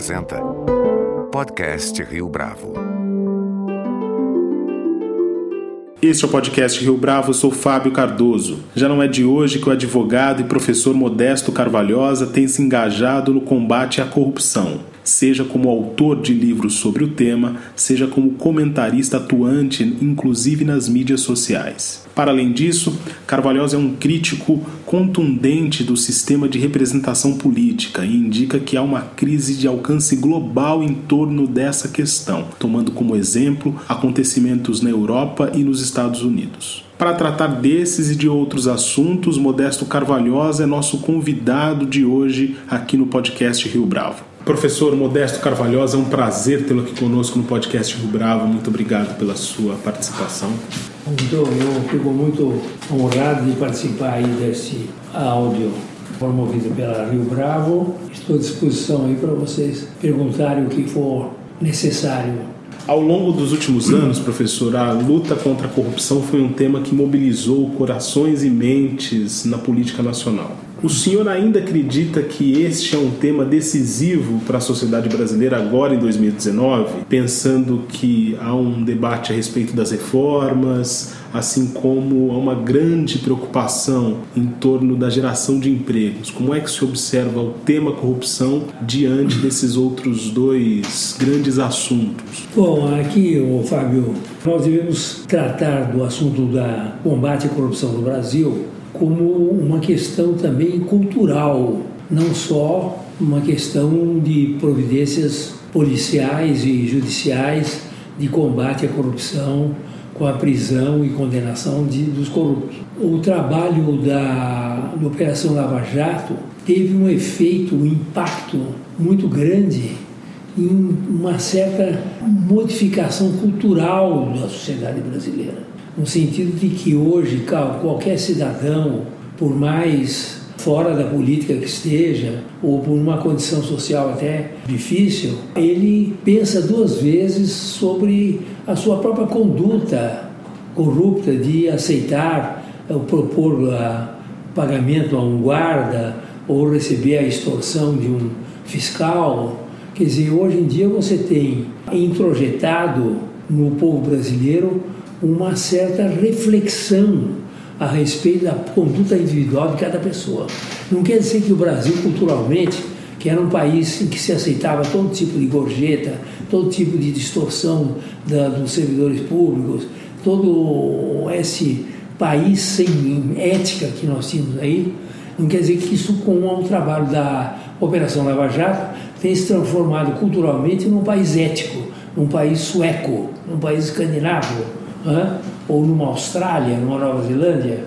apresenta Podcast Rio Bravo. Este é o podcast Rio Bravo, eu sou Fábio Cardoso. Já não é de hoje que o advogado e professor Modesto Carvalhosa tem se engajado no combate à corrupção seja como autor de livros sobre o tema, seja como comentarista atuante, inclusive nas mídias sociais. Para além disso, Carvalhosa é um crítico contundente do sistema de representação política e indica que há uma crise de alcance global em torno dessa questão, tomando como exemplo acontecimentos na Europa e nos Estados Unidos. Para tratar desses e de outros assuntos, Modesto Carvalhosa é nosso convidado de hoje aqui no podcast Rio Bravo. Professor Modesto Carvalhosa, é um prazer tê-lo aqui conosco no podcast Rio Bravo. Muito obrigado pela sua participação. Então, eu fico muito honrado de participar aí desse áudio promovido pela Rio Bravo. Estou à disposição aí para vocês perguntarem o que for necessário. Ao longo dos últimos anos, professor, a luta contra a corrupção foi um tema que mobilizou corações e mentes na política nacional. O senhor ainda acredita que este é um tema decisivo para a sociedade brasileira agora em 2019, pensando que há um debate a respeito das reformas, assim como há uma grande preocupação em torno da geração de empregos? Como é que se observa o tema corrupção diante desses outros dois grandes assuntos? Bom, aqui, Fábio, nós devemos tratar do assunto da combate à corrupção no Brasil como uma questão também cultural, não só uma questão de providências policiais e judiciais de combate à corrupção, com a prisão e condenação de, dos corruptos. O trabalho da, da Operação Lava Jato teve um efeito, um impacto muito grande em uma certa modificação cultural da sociedade brasileira no sentido de que hoje qualquer cidadão, por mais fora da política que esteja, ou por uma condição social até difícil, ele pensa duas vezes sobre a sua própria conduta corrupta de aceitar ou propor a pagamento a um guarda ou receber a extorsão de um fiscal. Quer dizer, hoje em dia você tem introjetado no povo brasileiro uma certa reflexão a respeito da conduta individual de cada pessoa. Não quer dizer que o Brasil, culturalmente, que era um país em que se aceitava todo tipo de gorjeta, todo tipo de distorção da, dos servidores públicos, todo esse país sem ética que nós tínhamos aí, não quer dizer que isso, com o trabalho da Operação Lava Jato, tenha se transformado culturalmente num país ético, num país sueco, num país escandinavo, ou numa Austrália, numa Nova Zelândia,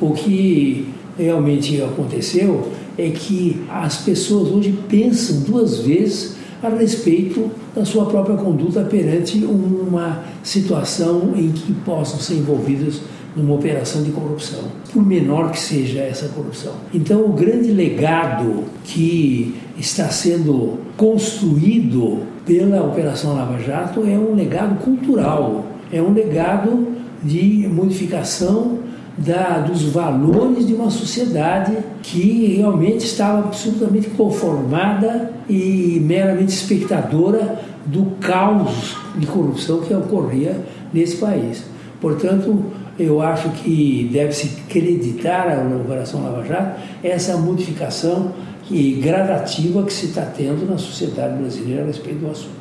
o que realmente aconteceu é que as pessoas hoje pensam duas vezes a respeito da sua própria conduta perante uma situação em que possam ser envolvidas numa operação de corrupção, por menor que seja essa corrupção. Então, o grande legado que está sendo construído pela Operação Lava Jato é um legado cultural é um legado de modificação da, dos valores de uma sociedade que realmente estava absolutamente conformada e meramente espectadora do caos de corrupção que ocorria nesse país. Portanto, eu acho que deve-se acreditar à Operação Lava Jato essa modificação que, gradativa que se está tendo na sociedade brasileira a respeito do assunto.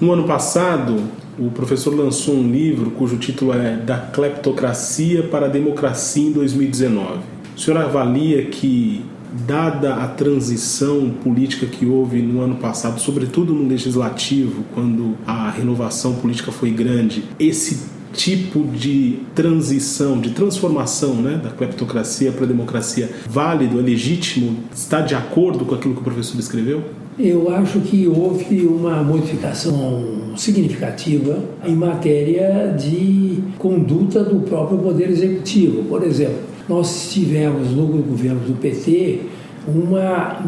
No ano passado, o professor lançou um livro cujo título é Da Cleptocracia para a Democracia em 2019. O senhor avalia que, dada a transição política que houve no ano passado, sobretudo no legislativo, quando a renovação política foi grande, esse tipo de transição, de transformação né, da cleptocracia para a democracia válido, é legítimo, está de acordo com aquilo que o professor escreveu? Eu acho que houve uma modificação significativa em matéria de conduta do próprio Poder Executivo. Por exemplo, nós tivemos no governo do PT um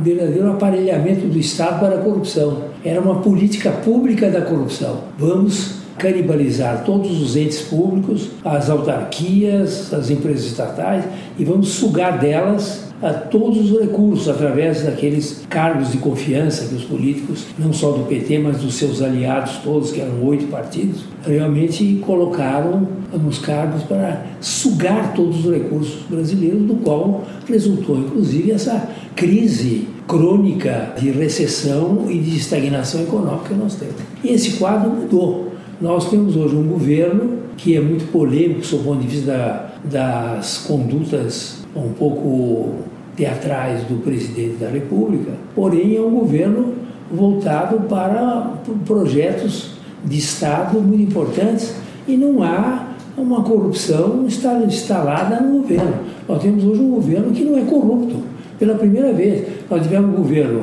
verdadeiro aparelhamento do Estado para a corrupção. Era uma política pública da corrupção. Vamos canibalizar todos os entes públicos, as autarquias, as empresas estatais e vamos sugar delas a todos os recursos através daqueles cargos de confiança que os políticos, não só do PT, mas dos seus aliados todos, que eram oito partidos, realmente colocaram nos cargos para sugar todos os recursos brasileiros, do qual resultou inclusive essa crise crônica de recessão e de estagnação econômica que nós temos. E esse quadro mudou. Nós temos hoje um governo que é muito polêmico sob o ponto de vista da, das condutas um pouco teatrais do presidente da República, porém é um governo voltado para projetos de Estado muito importantes e não há uma corrupção instalada no governo. Nós temos hoje um governo que não é corrupto. Pela primeira vez, nós tivemos um governo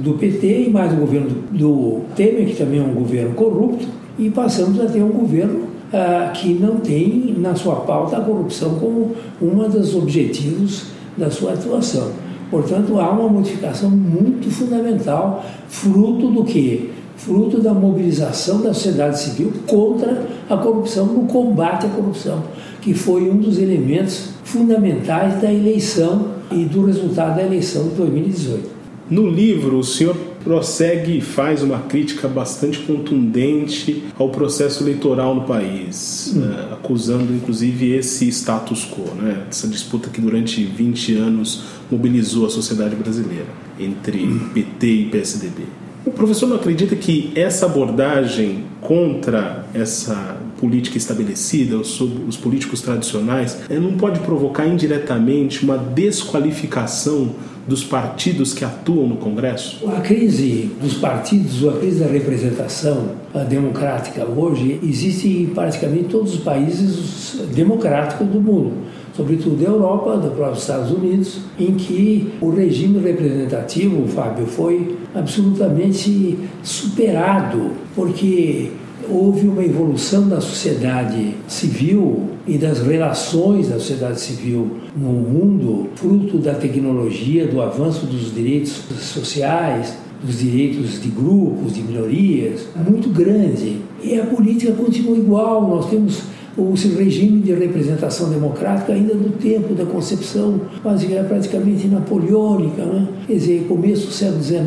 do PT e mais um governo do Temer, que também é um governo corrupto, e passamos a ter um governo uh, que não tem na sua pauta a corrupção como um dos objetivos da sua atuação. Portanto, há uma modificação muito fundamental, fruto do que? Fruto da mobilização da sociedade civil contra a corrupção, no combate à corrupção, que foi um dos elementos fundamentais da eleição e do resultado da eleição de 2018. No livro, o senhor prossegue e faz uma crítica bastante contundente ao processo eleitoral no país, hum. né, acusando inclusive esse status quo, né, essa disputa que durante 20 anos mobilizou a sociedade brasileira entre hum. PT e PSDB. O professor não acredita que essa abordagem contra essa política estabelecida, os, os políticos tradicionais, eh, não pode provocar indiretamente uma desqualificação dos partidos que atuam no Congresso? A crise dos partidos, a crise da representação democrática hoje existe em praticamente todos os países democráticos do mundo sobretudo da Europa, dos próprios Estados Unidos, em que o regime representativo, Fábio, foi absolutamente superado, porque houve uma evolução da sociedade civil e das relações da sociedade civil no mundo, fruto da tecnologia, do avanço dos direitos sociais, dos direitos de grupos, de minorias, muito grande. E a política continua igual. Nós temos o regime de representação democrática ainda do tempo da concepção praticamente napoleônica, né? quer dizer, começo do século XIX,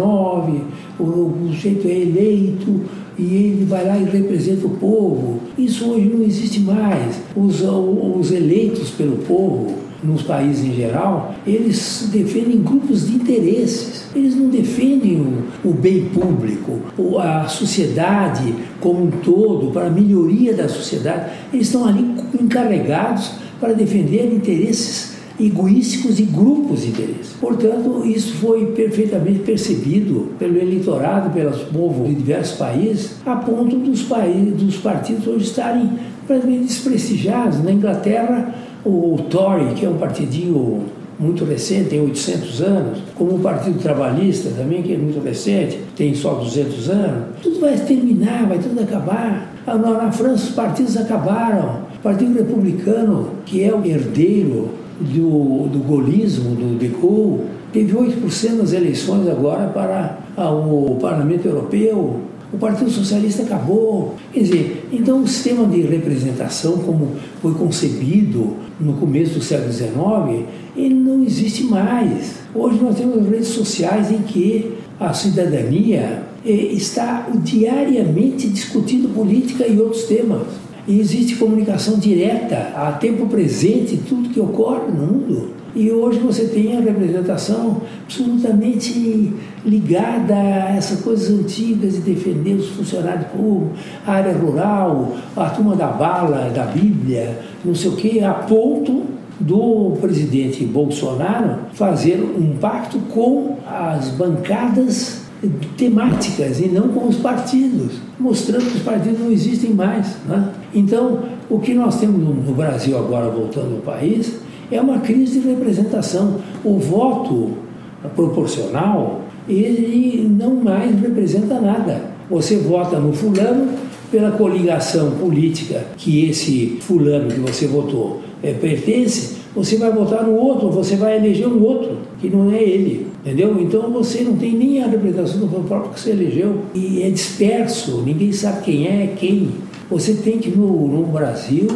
o, o sujeito é eleito e ele vai lá e representa o povo. Isso hoje não existe mais. Os, os eleitos pelo povo nos países em geral, eles defendem grupos de interesses. Eles não defendem o, o bem público, a sociedade como um todo, para a melhoria da sociedade. Eles estão ali encarregados para defender interesses egoísticos e grupos de interesse. Portanto, isso foi perfeitamente percebido pelo eleitorado, pelo povo de diversos países, a ponto dos, países, dos partidos hoje estarem praticamente desprestigiados. Na Inglaterra, o Tory, que é um partidinho muito recente, tem 800 anos, como o Partido Trabalhista também, que é muito recente, tem só 200 anos, tudo vai terminar, vai tudo acabar. Ah, na França os partidos acabaram. O Partido Republicano, que é o herdeiro do, do golismo, do de Gaulle, teve 8% nas eleições agora para o Parlamento Europeu, o Partido Socialista acabou. Quer dizer, então o sistema de representação, como foi concebido no começo do século XIX, ele não existe mais. Hoje nós temos redes sociais em que a cidadania eh, está diariamente discutindo política e outros temas. E existe comunicação direta, a tempo presente, tudo que ocorre no mundo. E hoje você tem a representação absolutamente ligada a essas coisas antigas de defender os funcionários públicos, a área rural, a turma da bala, da Bíblia, não sei o quê, a ponto do presidente Bolsonaro fazer um pacto com as bancadas temáticas e não com os partidos, mostrando que os partidos não existem mais. Né? Então, o que nós temos no Brasil agora, voltando ao país, é uma crise de representação. O voto proporcional, ele não mais representa nada. Você vota no fulano pela coligação política que esse fulano que você votou é, pertence, você vai votar no outro, você vai eleger um outro, que não é ele. Entendeu? Então você não tem nem a representação do próprio que você elegeu e é disperso, ninguém sabe quem é quem. Você tem que, no, no Brasil,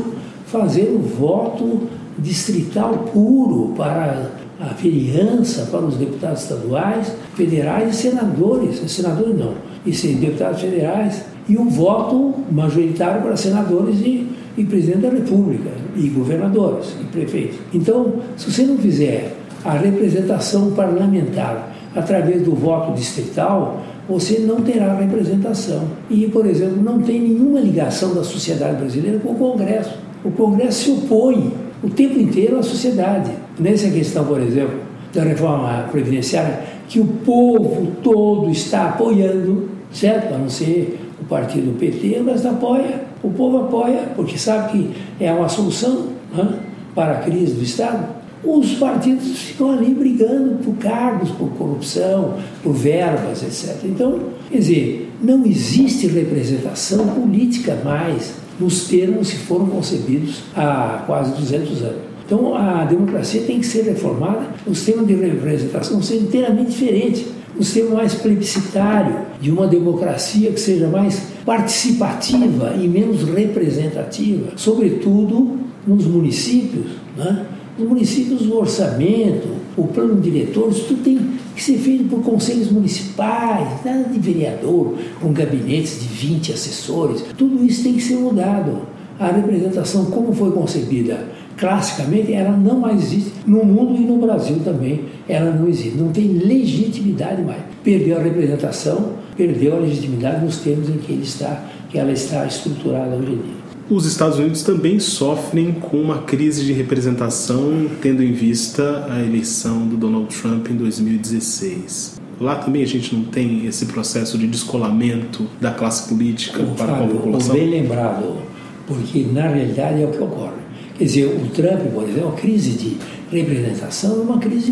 fazer o voto distrital puro para a vereança, para os deputados estaduais, federais e senadores. Senadores não, e deputados federais. E o voto majoritário para senadores e, e presidente da República, e governadores, e prefeitos. Então, se você não fizer a representação parlamentar através do voto distrital, você não terá representação. E, por exemplo, não tem nenhuma ligação da sociedade brasileira com o Congresso. O Congresso se opõe o tempo inteiro à sociedade. Nessa questão, por exemplo, da reforma previdenciária, que o povo todo está apoiando, certo? A não ser o partido PT, mas apoia. O povo apoia, porque sabe que é uma solução né, para a crise do Estado os partidos ficam ali brigando por cargos, por corrupção, por verbas, etc. Então, quer dizer, não existe representação política mais nos termos que foram concebidos há quase 200 anos. Então, a democracia tem que ser reformada, o sistema de representação ser inteiramente diferente, um sistema mais plebiscitário, de uma democracia que seja mais participativa e menos representativa, sobretudo nos municípios, né? Nos municípios, o orçamento, o plano diretor, isso tudo tem que ser feito por conselhos municipais, nada de vereador, com gabinetes de 20 assessores. Tudo isso tem que ser mudado. A representação, como foi concebida classicamente, ela não mais existe no mundo e no Brasil também. Ela não existe, não tem legitimidade mais. Perdeu a representação, perdeu a legitimidade nos termos em que, ele está, que ela está estruturada hoje em dia. Os Estados Unidos também sofrem com uma crise de representação, tendo em vista a eleição do Donald Trump em 2016. Lá também a gente não tem esse processo de descolamento da classe política o para Fábio, a população? Bem lembrado, porque na realidade é o que ocorre. Quer dizer, o Trump, por exemplo, a crise de representação é uma crise,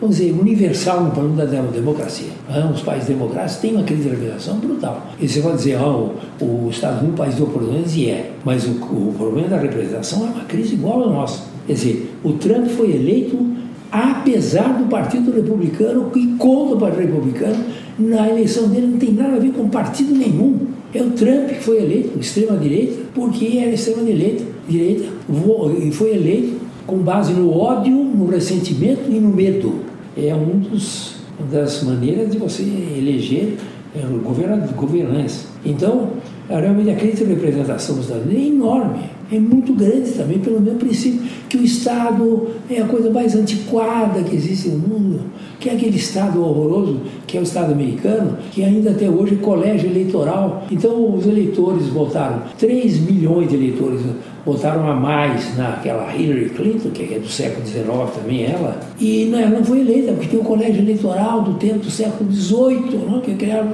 vamos dizer, universal no plano da democracia. Os países democráticos têm uma crise de representação brutal. E você pode dizer, oh, o Estados Unidos é um país de oportunidades, e é. Mas o, o problema da representação é uma crise igual a nossa. Quer dizer, o Trump foi eleito apesar do Partido Republicano e contra o Partido Republicano, na eleição dele não tem nada a ver com partido nenhum. É o Trump que foi eleito, extrema-direita, porque era extrema-direita direita, foi eleito com base no ódio, no ressentimento e no medo. É um dos, uma das maneiras de você eleger é, governantes. Então, realmente a crise de representação dos Estados Unidos é enorme, é muito grande também, pelo mesmo princípio que o Estado é a coisa mais antiquada que existe no mundo, que é aquele Estado horroroso que é o Estado americano, que ainda até hoje é colégio eleitoral. Então, os eleitores votaram, 3 milhões de eleitores votaram a mais naquela Hillary Clinton, que é do século XIX também ela, e né, ela não foi eleita, porque tem o colégio eleitoral do tempo do século XVIII, né, que criaram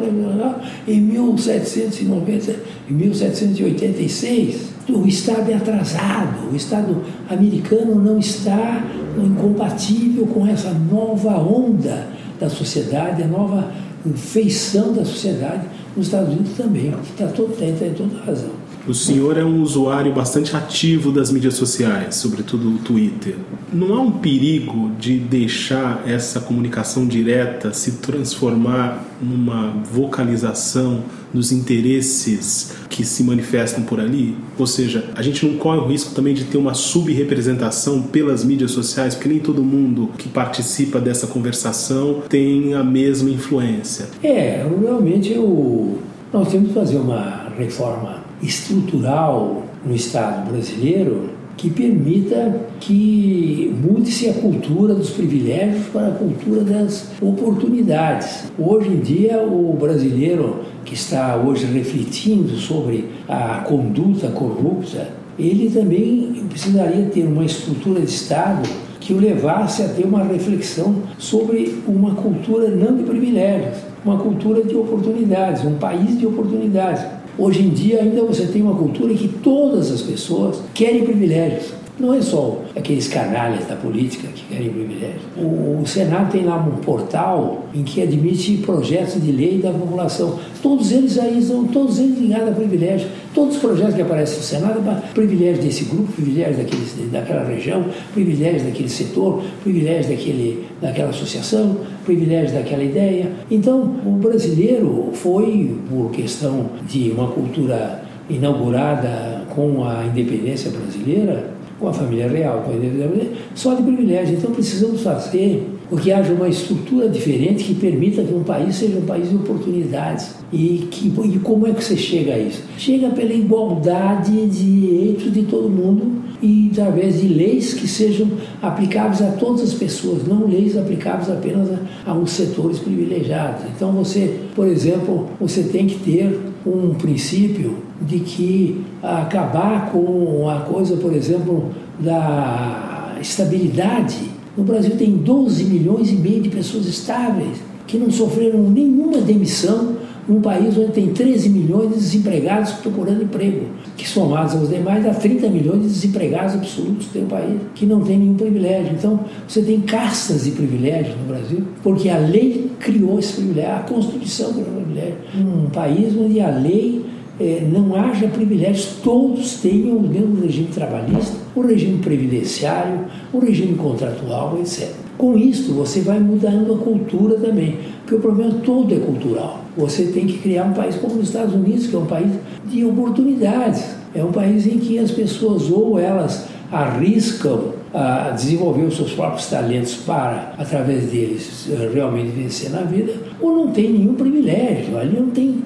em 1790, em 1786. O Estado é atrasado, o Estado americano não está incompatível com essa nova onda da sociedade, a nova feição da sociedade, nos Estados Unidos também, está todo, tem, tem toda razão. O senhor é um usuário bastante ativo das mídias sociais, sobretudo o Twitter. Não há um perigo de deixar essa comunicação direta se transformar numa vocalização dos interesses que se manifestam por ali? Ou seja, a gente não corre o risco também de ter uma subrepresentação pelas mídias sociais, porque nem todo mundo que participa dessa conversação tem a mesma influência. É, realmente eu... nós temos que fazer uma reforma estrutural no Estado brasileiro que permita que mude-se a cultura dos privilégios para a cultura das oportunidades. Hoje em dia, o brasileiro que está hoje refletindo sobre a conduta corrupta, ele também precisaria ter uma estrutura de Estado que o levasse a ter uma reflexão sobre uma cultura não de privilégios, uma cultura de oportunidades, um país de oportunidades. Hoje em dia ainda você tem uma cultura em que todas as pessoas querem privilégios. Não é só aqueles canalhas da política que querem privilégio. O, o Senado tem lá um portal em que admite projetos de lei da população. Todos eles aí são todos eles ligados a privilégio. Todos os projetos que aparecem no Senado, é privilégio desse grupo, privilégio daquele, daquela região, privilégio daquele setor, privilégio daquele, daquela associação, privilégio daquela ideia. Então, o brasileiro foi, por questão de uma cultura inaugurada com a independência brasileira, com a família real, com a independência só de privilégio. Então precisamos fazer com que haja uma estrutura diferente que permita que um país seja um país de oportunidades. E, que, e como é que você chega a isso? Chega pela igualdade de direitos de todo mundo e através de leis que sejam aplicáveis a todas as pessoas, não leis aplicáveis apenas a, a uns setores privilegiados. Então você, por exemplo, você tem que ter um princípio de que acabar com a coisa, por exemplo, da estabilidade. No Brasil tem 12 milhões e meio de pessoas estáveis que não sofreram nenhuma demissão num país onde tem 13 milhões de desempregados procurando emprego, que somados aos demais dá 30 milhões de desempregados absolutos tem um país que não tem nenhum privilégio. Então, você tem castas de privilégios no Brasil, porque a lei criou esse privilégio, a Constituição criou esse privilégio. Um país onde a lei eh, não haja privilégios, todos tenham o mesmo regime trabalhista, o regime previdenciário, o regime contratual, etc. Com isso, você vai mudando a cultura também, porque o problema todo é cultural. Você tem que criar um país como os Estados Unidos, que é um país de oportunidades. É um país em que as pessoas ou elas arriscam a desenvolver os seus próprios talentos para, através deles, realmente vencer na vida, ou não tem nenhum privilégio. Ali não tem,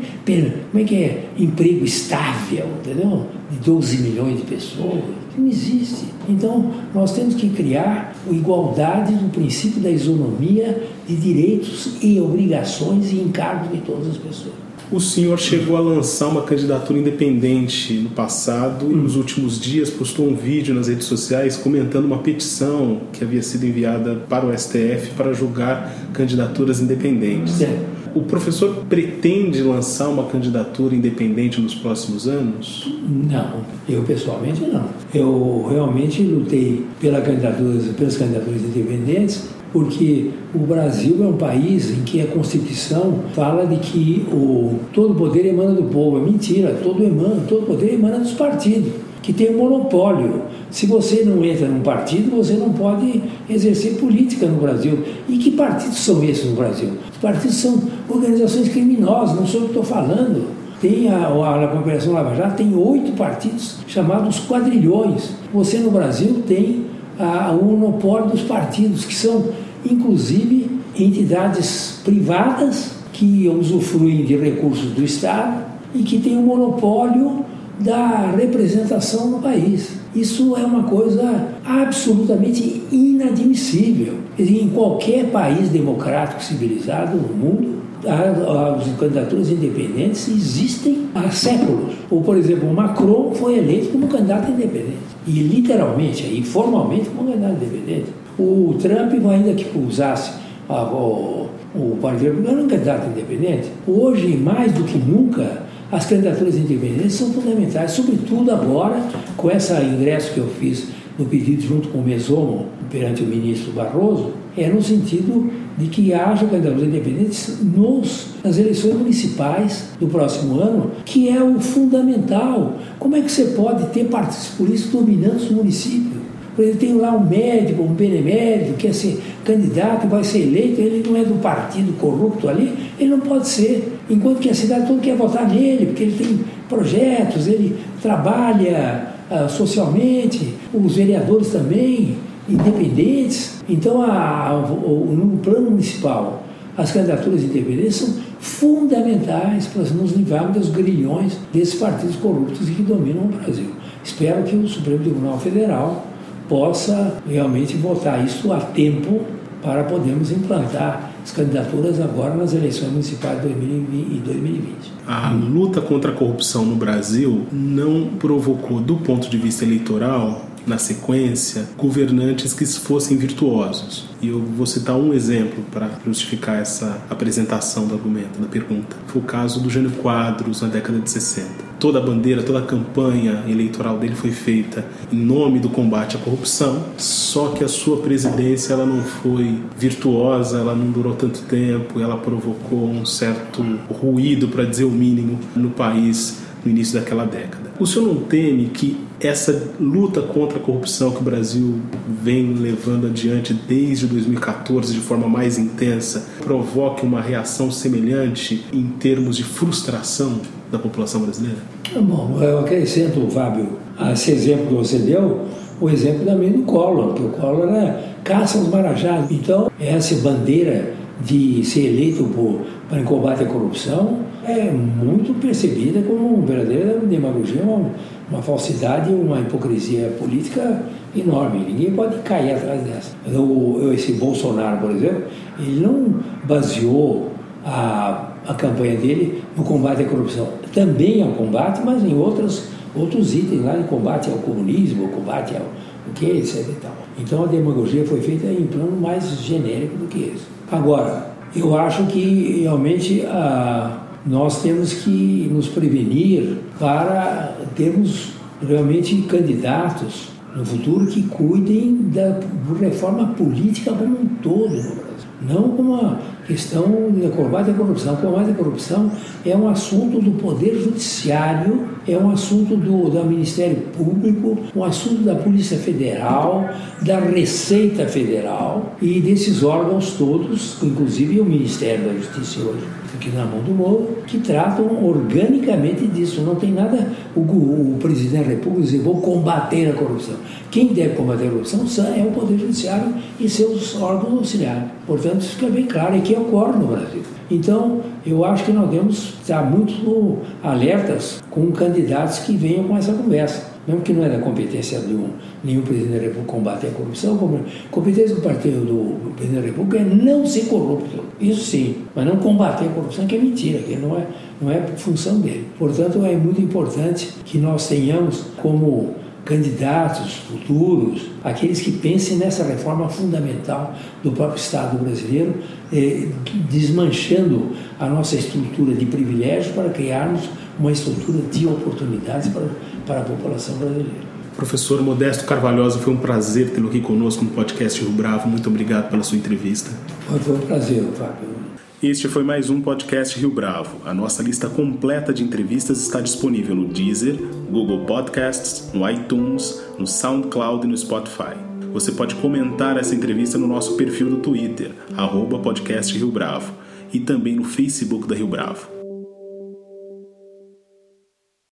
como é que é, emprego estável, entendeu? De 12 milhões de pessoas. Não existe. Então, nós temos que criar a igualdade do princípio da isonomia de direitos e obrigações e encargos de todas as pessoas. O senhor chegou a lançar uma candidatura independente no passado hum. e nos últimos dias postou um vídeo nas redes sociais comentando uma petição que havia sido enviada para o STF para julgar candidaturas independentes. É. O professor pretende lançar uma candidatura independente nos próximos anos? Não, eu pessoalmente não. Eu realmente lutei pela candidatura, pelas candidaturas independentes porque o Brasil é um país em que a Constituição fala de que o, todo poder emana do povo. É mentira, todo, emana, todo poder emana dos partidos, que tem um monopólio. Se você não entra num partido, você não pode exercer política no Brasil. E que partidos são esses no Brasil? Os partidos são organizações criminosas, não sou o que estou falando. Tem a, a, a Operação Lava Jato tem oito partidos chamados quadrilhões. Você no Brasil tem a, o monopólio dos partidos, que são inclusive entidades privadas que usufruem de recursos do Estado e que têm o um monopólio da representação no país. Isso é uma coisa absolutamente inadmissível. Em qualquer país democrático civilizado no mundo, as candidaturas independentes existem há séculos. Ou, por exemplo, Macron foi eleito como candidato independente. E literalmente, e formalmente, como candidato independente. O Trump, ainda que usasse a, o, o Partido Republicano, era um candidato independente. Hoje, mais do que nunca, as candidaturas independentes são fundamentais, sobretudo agora, com esse ingresso que eu fiz no pedido junto com o Mesomo perante o ministro Barroso, é no sentido de que haja candidaturas independentes nos, nas eleições municipais do próximo ano, que é o fundamental. Como é que você pode ter partidos políticos dominantes no município? Por exemplo, tem lá um médico, um benemérito, que ser candidato, vai ser eleito, ele não é do partido corrupto ali, ele não pode ser. Enquanto que a cidade toda quer votar nele, porque ele tem projetos, ele trabalha uh, socialmente, os vereadores também independentes. Então, a, a, no plano municipal, as candidaturas independentes são fundamentais para nos livrarmos dos grilhões desses partidos corruptos que dominam o Brasil. Espero que o Supremo Tribunal Federal possa realmente votar isso a tempo para podermos implantar as candidaturas agora nas eleições municipais de 2020 e 2020. A luta contra a corrupção no Brasil não provocou, do ponto de vista eleitoral, na sequência, governantes que fossem virtuosos. E eu vou citar um exemplo para justificar essa apresentação do argumento, da pergunta. Foi o caso do Jânio Quadros na década de 60. Toda a bandeira, toda a campanha eleitoral dele foi feita em nome do combate à corrupção, só que a sua presidência ela não foi virtuosa, ela não durou tanto tempo, ela provocou um certo ruído, para dizer o mínimo, no país no início daquela década. O senhor não teme que essa luta contra a corrupção que o Brasil vem levando adiante desde 2014 de forma mais intensa provoque uma reação semelhante em termos de frustração da população brasileira? Bom, eu acrescento, Fábio, a esse exemplo que você deu, o exemplo também do Collor, que o Collor era caça aos marajás. Então, essa bandeira de ser eleito por, para combate à corrupção é muito percebida como verdadeira demagogia, uma, uma falsidade, uma hipocrisia política enorme. Ninguém pode cair atrás dessa. O, esse Bolsonaro, por exemplo, ele não baseou a, a campanha dele no combate à corrupção. Também ao combate, mas em outros, outros itens lá de combate ao comunismo, combate ao o que, etc. E tal. Então a demagogia foi feita em plano mais genérico do que esse. Agora, eu acho que realmente a, nós temos que nos prevenir para termos realmente candidatos no futuro que cuidem da reforma política como um todo. Não como uma questão de combate à corrupção. Combate à corrupção é um assunto do Poder Judiciário, é um assunto do, do Ministério Público, um assunto da Polícia Federal, da Receita Federal e desses órgãos todos, inclusive o Ministério da Justiça hoje, aqui na mão do Moro, que tratam organicamente disso. Não tem nada o, o presidente da República dizer vou combater a corrupção. Quem deve combater a corrupção é o Poder Judiciário e seus órgãos auxiliares. Portanto, isso fica bem claro e que ocorre no Brasil. Então, eu acho que nós devemos estar muito alertas com candidatos que venham com essa conversa. Mesmo que não é da competência de um, nenhum presidente da República combater a corrupção, a competência do partido do presidente da República é não ser corrupto. Isso sim, mas não combater a corrupção, que é mentira, que não é, não é função dele. Portanto, é muito importante que nós tenhamos como candidatos futuros, aqueles que pensem nessa reforma fundamental do próprio Estado brasileiro, eh, desmanchando a nossa estrutura de privilégios para criarmos uma estrutura de oportunidades para, para a população brasileira. Professor Modesto Carvalhosa, foi um prazer tê-lo aqui conosco no podcast Rio Bravo. Muito obrigado pela sua entrevista. Foi um prazer, Fábio. Este foi mais um podcast Rio Bravo. A nossa lista completa de entrevistas está disponível no Deezer, Google Podcasts, no iTunes, no SoundCloud e no Spotify. Você pode comentar essa entrevista no nosso perfil do Twitter, arroba podcast Rio Bravo, e também no Facebook da Rio Bravo.